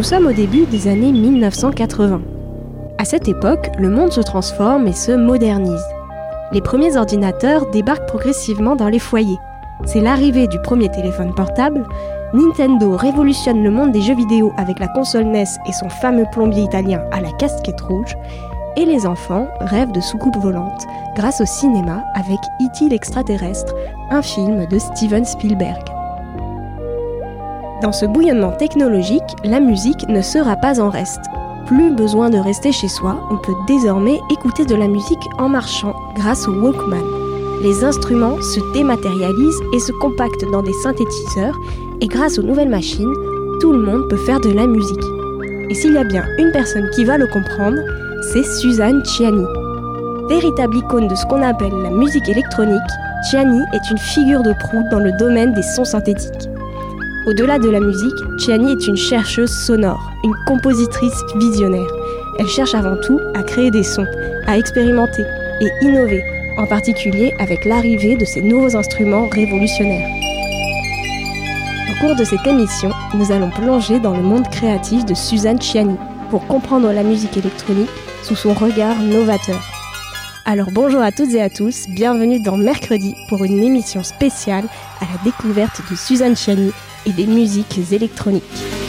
Nous sommes au début des années 1980. À cette époque, le monde se transforme et se modernise. Les premiers ordinateurs débarquent progressivement dans les foyers. C'est l'arrivée du premier téléphone portable. Nintendo révolutionne le monde des jeux vidéo avec la console NES et son fameux plombier italien à la casquette rouge. Et les enfants rêvent de soucoupes volantes grâce au cinéma avec E.T. l'extraterrestre, un film de Steven Spielberg. Dans ce bouillonnement technologique, la musique ne sera pas en reste. Plus besoin de rester chez soi, on peut désormais écouter de la musique en marchant grâce au Walkman. Les instruments se dématérialisent et se compactent dans des synthétiseurs et grâce aux nouvelles machines, tout le monde peut faire de la musique. Et s'il y a bien une personne qui va le comprendre, c'est Suzanne Ciani. Véritable icône de ce qu'on appelle la musique électronique, Ciani est une figure de proue dans le domaine des sons synthétiques. Au-delà de la musique, Chiani est une chercheuse sonore, une compositrice visionnaire. Elle cherche avant tout à créer des sons, à expérimenter et innover, en particulier avec l'arrivée de ces nouveaux instruments révolutionnaires. Au cours de cette émission, nous allons plonger dans le monde créatif de Suzanne Chiani pour comprendre la musique électronique sous son regard novateur. Alors bonjour à toutes et à tous, bienvenue dans Mercredi pour une émission spéciale à la découverte de Suzanne Chiani et des musiques électroniques.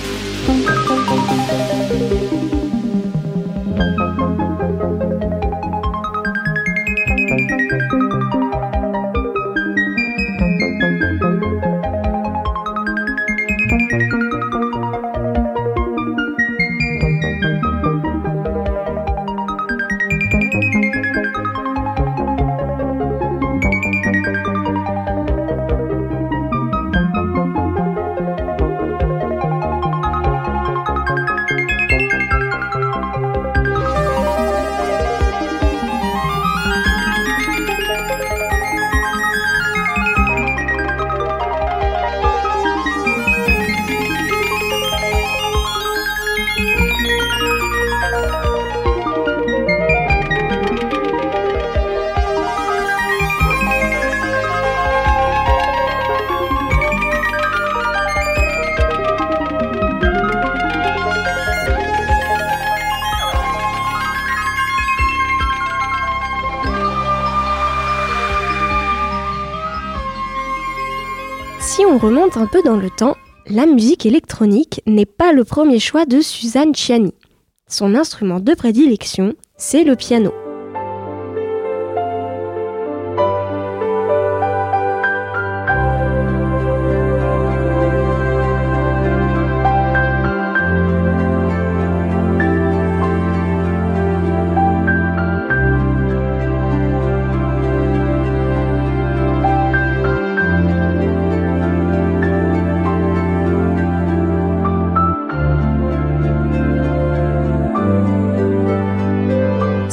On remonte un peu dans le temps, la musique électronique n'est pas le premier choix de Suzanne Ciani. Son instrument de prédilection, c'est le piano.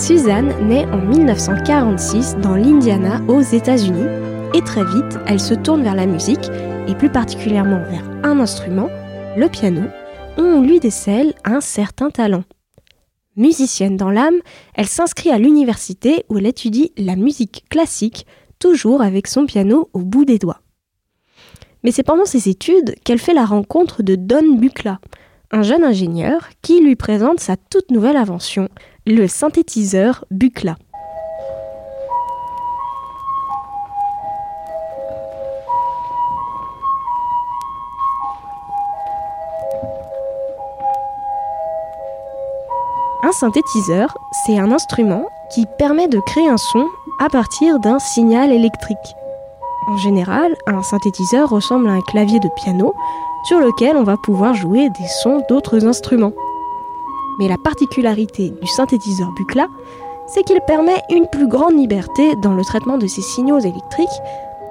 Suzanne naît en 1946 dans l'Indiana aux États-Unis et très vite elle se tourne vers la musique et plus particulièrement vers un instrument, le piano, où on lui décèle un certain talent. Musicienne dans l'âme, elle s'inscrit à l'université où elle étudie la musique classique, toujours avec son piano au bout des doigts. Mais c'est pendant ses études qu'elle fait la rencontre de Don Buchla, un jeune ingénieur qui lui présente sa toute nouvelle invention, le synthétiseur Buchla. Un synthétiseur, c'est un instrument qui permet de créer un son à partir d'un signal électrique. En général, un synthétiseur ressemble à un clavier de piano sur lequel on va pouvoir jouer des sons d'autres instruments. Mais la particularité du synthétiseur Buchla, c'est qu'il permet une plus grande liberté dans le traitement de ces signaux électriques,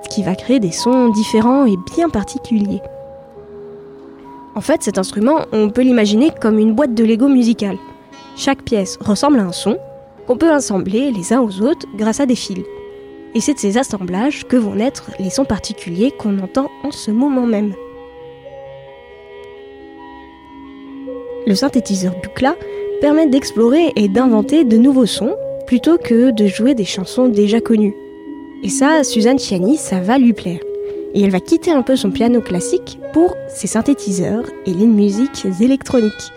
ce qui va créer des sons différents et bien particuliers. En fait, cet instrument, on peut l'imaginer comme une boîte de Lego musicale. Chaque pièce ressemble à un son qu'on peut assembler les uns aux autres grâce à des fils. Et c'est de ces assemblages que vont naître les sons particuliers qu'on entend en ce moment même. Le synthétiseur Buchla permet d'explorer et d'inventer de nouveaux sons plutôt que de jouer des chansons déjà connues. Et ça, Suzanne Chiani, ça va lui plaire. Et elle va quitter un peu son piano classique pour ses synthétiseurs et les musiques électroniques.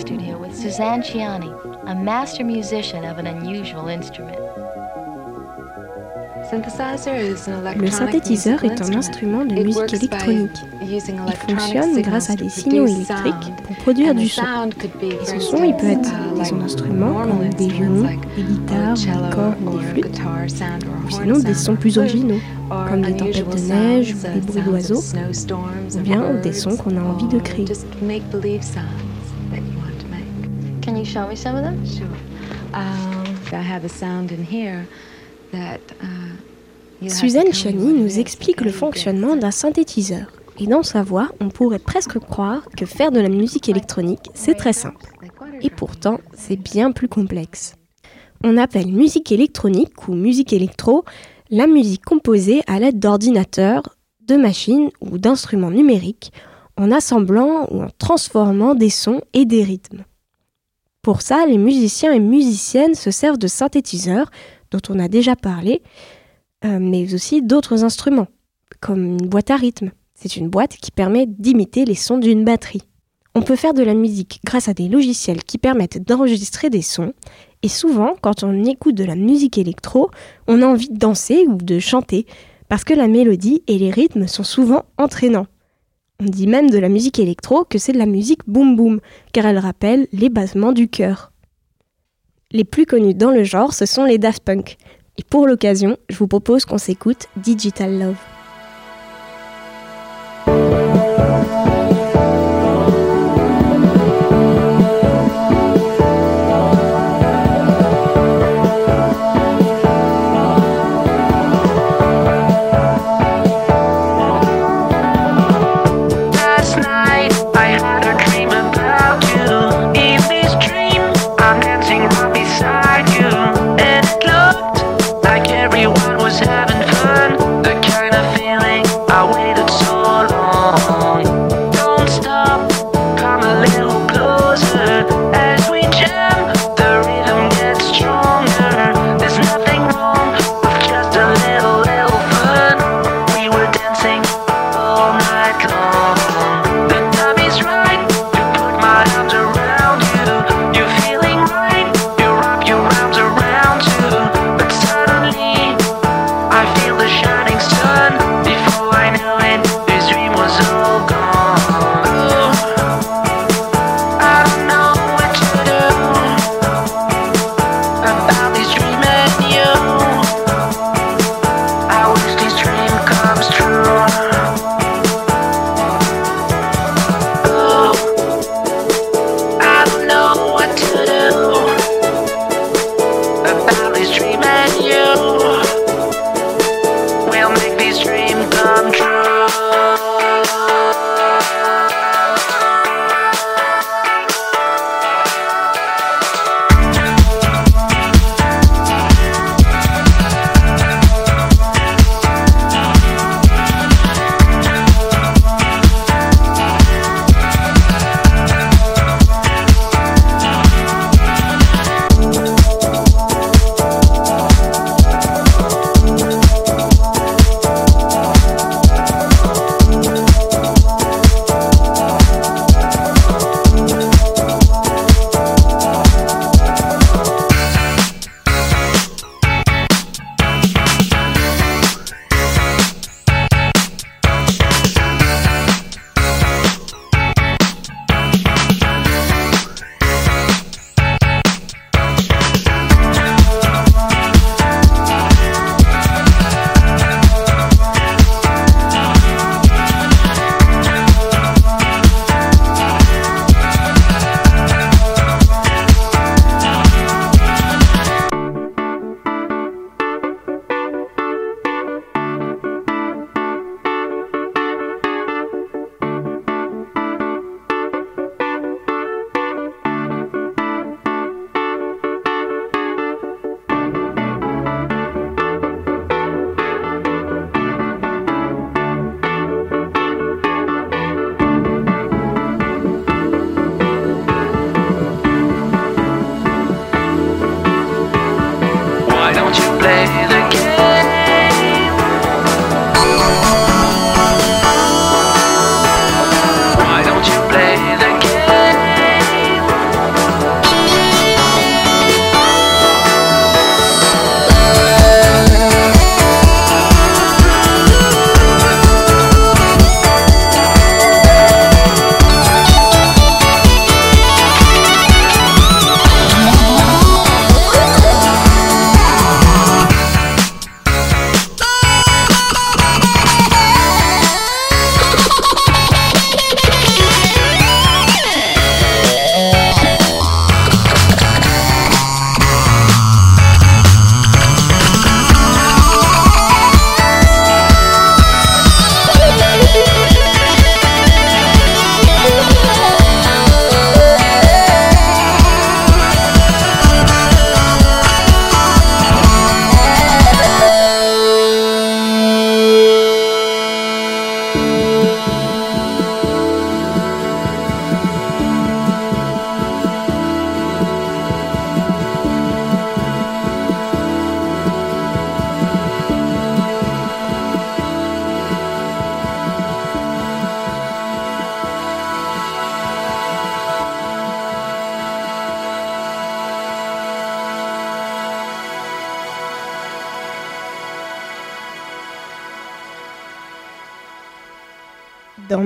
Studio with Suzanne Ciani, a master musician of an unusual instrument. Le synthétiseur est un instrument de musique électronique. Il fonctionne grâce à des signaux électriques pour produire du son. Et ce son, il peut être des instruments comme des violons, des guitares, des corps ou des flûtes, ou sinon des sons plus originaux, comme des tempêtes de neige ou des bruits d'oiseaux, ou bien des sons qu'on a envie de créer. Can you show me some of them? Sure. Um, I have a sound in here that. Uh, Suzanne Chani nous explique le fonctionnement d'un synthétiseur. Et dans sa voix, on pourrait presque croire que faire de la musique électronique, c'est très simple. Et pourtant, c'est bien plus complexe. On appelle musique électronique ou musique électro la musique composée à l'aide d'ordinateurs, de machines ou d'instruments numériques en assemblant ou en transformant des sons et des rythmes. Pour ça, les musiciens et musiciennes se servent de synthétiseurs, dont on a déjà parlé, euh, mais aussi d'autres instruments, comme une boîte à rythme. C'est une boîte qui permet d'imiter les sons d'une batterie. On peut faire de la musique grâce à des logiciels qui permettent d'enregistrer des sons, et souvent, quand on écoute de la musique électro, on a envie de danser ou de chanter, parce que la mélodie et les rythmes sont souvent entraînants. On dit même de la musique électro que c'est de la musique boom boom, car elle rappelle les battements du cœur. Les plus connus dans le genre, ce sont les Daft Punk. Et pour l'occasion, je vous propose qu'on s'écoute Digital Love.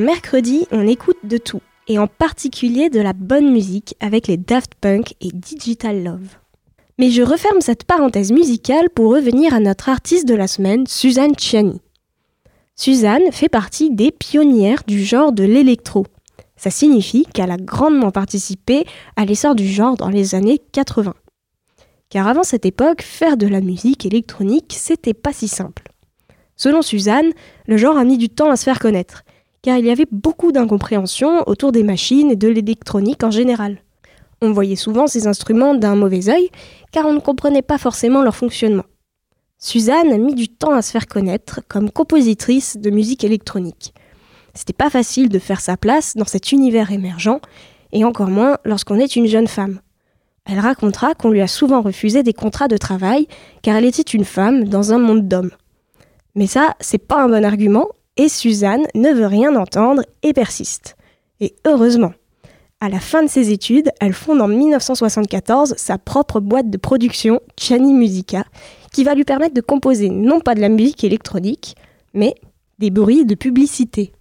Mercredi, on écoute de tout, et en particulier de la bonne musique avec les Daft Punk et Digital Love. Mais je referme cette parenthèse musicale pour revenir à notre artiste de la semaine, Suzanne Chiani. Suzanne fait partie des pionnières du genre de l'électro. Ça signifie qu'elle a grandement participé à l'essor du genre dans les années 80. Car avant cette époque, faire de la musique électronique, c'était pas si simple. Selon Suzanne, le genre a mis du temps à se faire connaître, car il y avait beaucoup d'incompréhension autour des machines et de l'électronique en général. On voyait souvent ces instruments d'un mauvais œil, car on ne comprenait pas forcément leur fonctionnement. Suzanne a mis du temps à se faire connaître comme compositrice de musique électronique. C'était pas facile de faire sa place dans cet univers émergent, et encore moins lorsqu'on est une jeune femme. Elle racontera qu'on lui a souvent refusé des contrats de travail car elle était une femme dans un monde d'hommes. Mais ça, c'est pas un bon argument, et Suzanne ne veut rien entendre et persiste. Et heureusement. À la fin de ses études, elle fonde en 1974 sa propre boîte de production, Chani Musica, qui va lui permettre de composer non pas de la musique électronique, mais des bruits de publicité.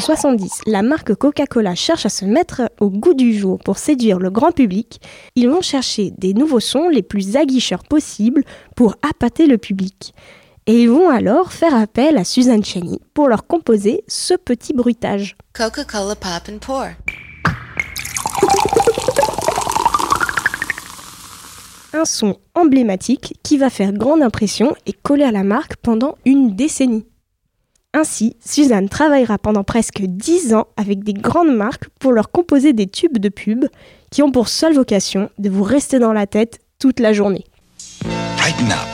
1970, la marque Coca-Cola cherche à se mettre au goût du jour pour séduire le grand public, ils vont chercher des nouveaux sons les plus aguicheurs possibles pour appâter le public. Et ils vont alors faire appel à Suzanne Cheney pour leur composer ce petit bruitage. Coca-Cola Pop and Pour. Un son emblématique qui va faire grande impression et coller à la marque pendant une décennie. Ainsi, Suzanne travaillera pendant presque 10 ans avec des grandes marques pour leur composer des tubes de pub qui ont pour seule vocation de vous rester dans la tête toute la journée. Brighten up.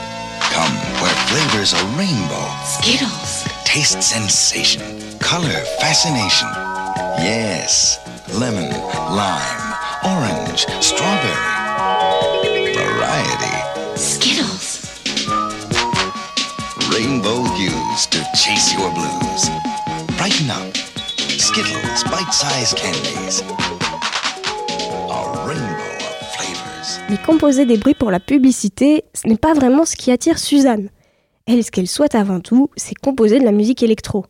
Come where flavors are rainbow. Skittles. Taste sensation. Color fascination. Yes. Lemon, lime, orange, strawberry. Rainbow to chase your blues. Skittles, bite-sized candies. Mais composer des bruits pour la publicité, ce n'est pas vraiment ce qui attire Suzanne. Elle, ce qu'elle souhaite avant tout, c'est composer de la musique électro.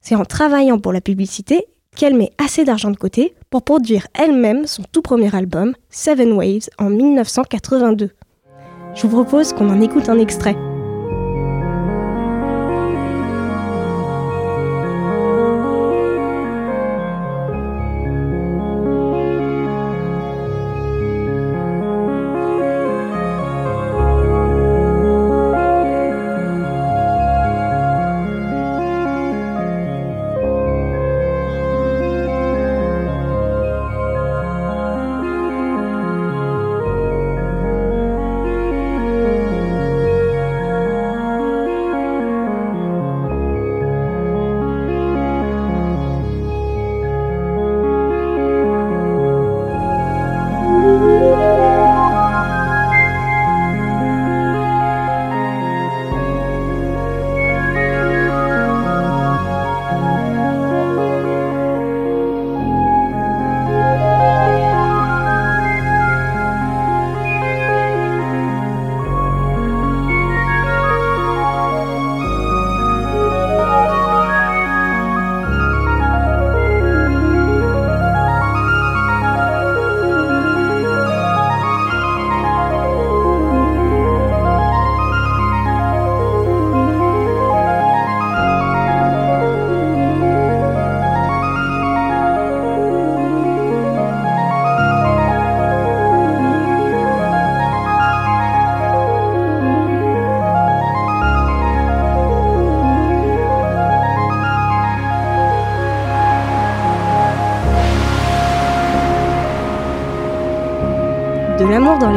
C'est en travaillant pour la publicité qu'elle met assez d'argent de côté pour produire elle-même son tout premier album, Seven Waves, en 1982. Je vous propose qu'on en écoute un extrait.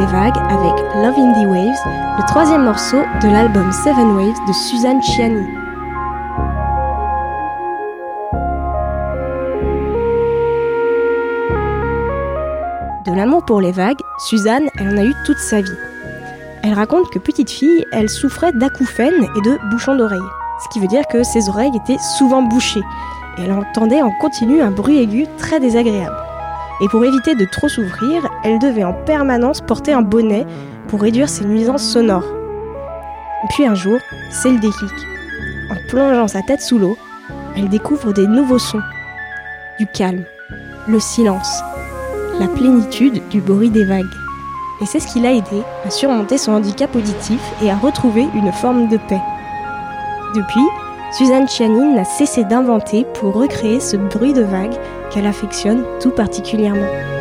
Les vagues avec Love in the Waves, le troisième morceau de l'album Seven Waves de Suzanne Chiani. De l'amour pour les vagues, Suzanne, elle en a eu toute sa vie. Elle raconte que petite fille, elle souffrait d'acouphènes et de bouchons d'oreilles. Ce qui veut dire que ses oreilles étaient souvent bouchées. Et elle entendait en continu un bruit aigu très désagréable. Et pour éviter de trop s'ouvrir, elle devait en permanence porter un bonnet pour réduire ses nuisances sonores. Puis un jour, c'est le déclic. En plongeant sa tête sous l'eau, elle découvre des nouveaux sons. Du calme, le silence, la plénitude du bruit des vagues. Et c'est ce qui l'a aidé à surmonter son handicap auditif et à retrouver une forme de paix. Depuis, Suzanne Chianin n'a cessé d'inventer pour recréer ce bruit de vagues qu'elle affectionne tout particulièrement.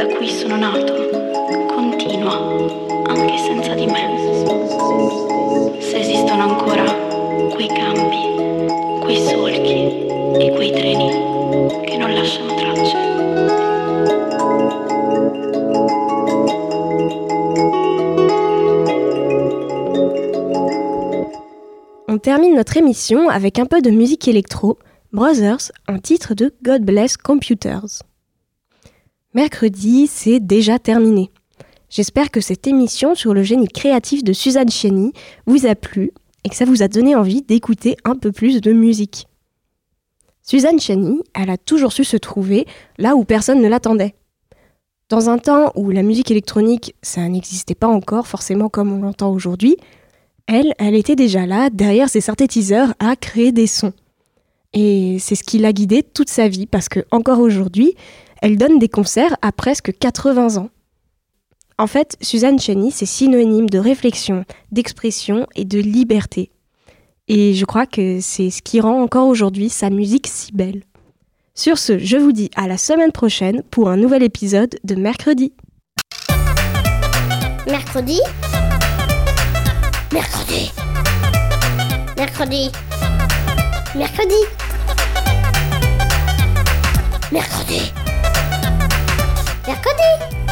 Da cui sono nato continua anche senza di me. Se esistono ancora quei campi, quei solchi e quei treni che non lasciano tracce. On termine notre émission avec un peu de musique électro, Brothers, un titre de God Bless Computers. Mercredi, c'est déjà terminé. J'espère que cette émission sur le génie créatif de Suzanne Chieny vous a plu et que ça vous a donné envie d'écouter un peu plus de musique. Suzanne Chieny, elle a toujours su se trouver là où personne ne l'attendait. Dans un temps où la musique électronique, ça n'existait pas encore forcément comme on l'entend aujourd'hui, elle, elle était déjà là, derrière ses synthétiseurs, à créer des sons. Et c'est ce qui l'a guidée toute sa vie, parce que encore aujourd'hui, elle donne des concerts à presque 80 ans. En fait, Suzanne Cheney, c'est synonyme de réflexion, d'expression et de liberté. Et je crois que c'est ce qui rend encore aujourd'hui sa musique si belle. Sur ce, je vous dis à la semaine prochaine pour un nouvel épisode de Mercredi. Mercredi Mercredi Mercredi Mercredi Mercredi 逆で